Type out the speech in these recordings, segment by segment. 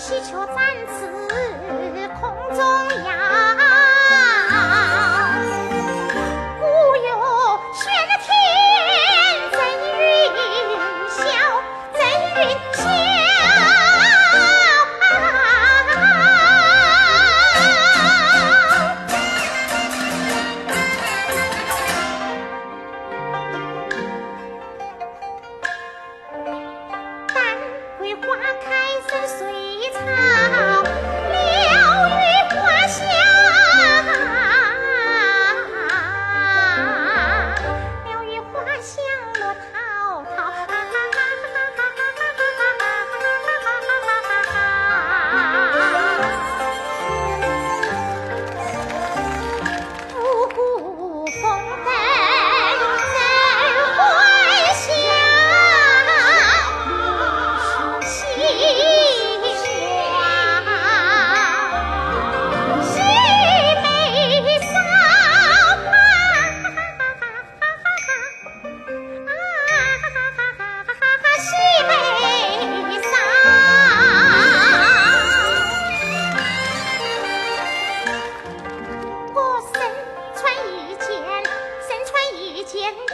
喜鹊展翅空中摇。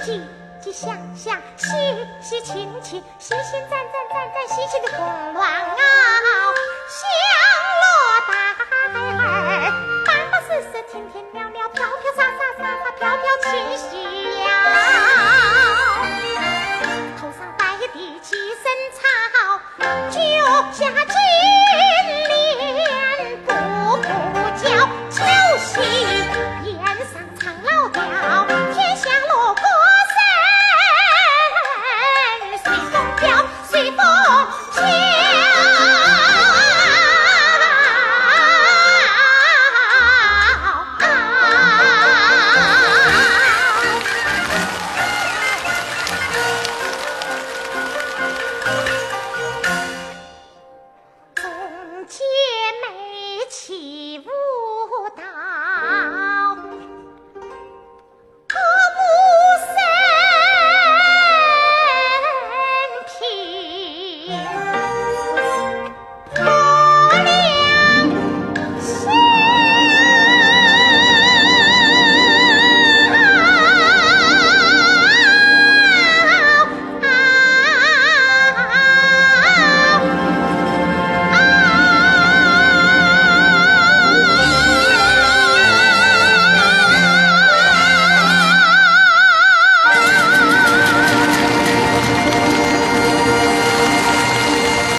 喜喜祥祥，喜喜庆庆，喜喜赞赞赞赞，喜庆的红鸾啊！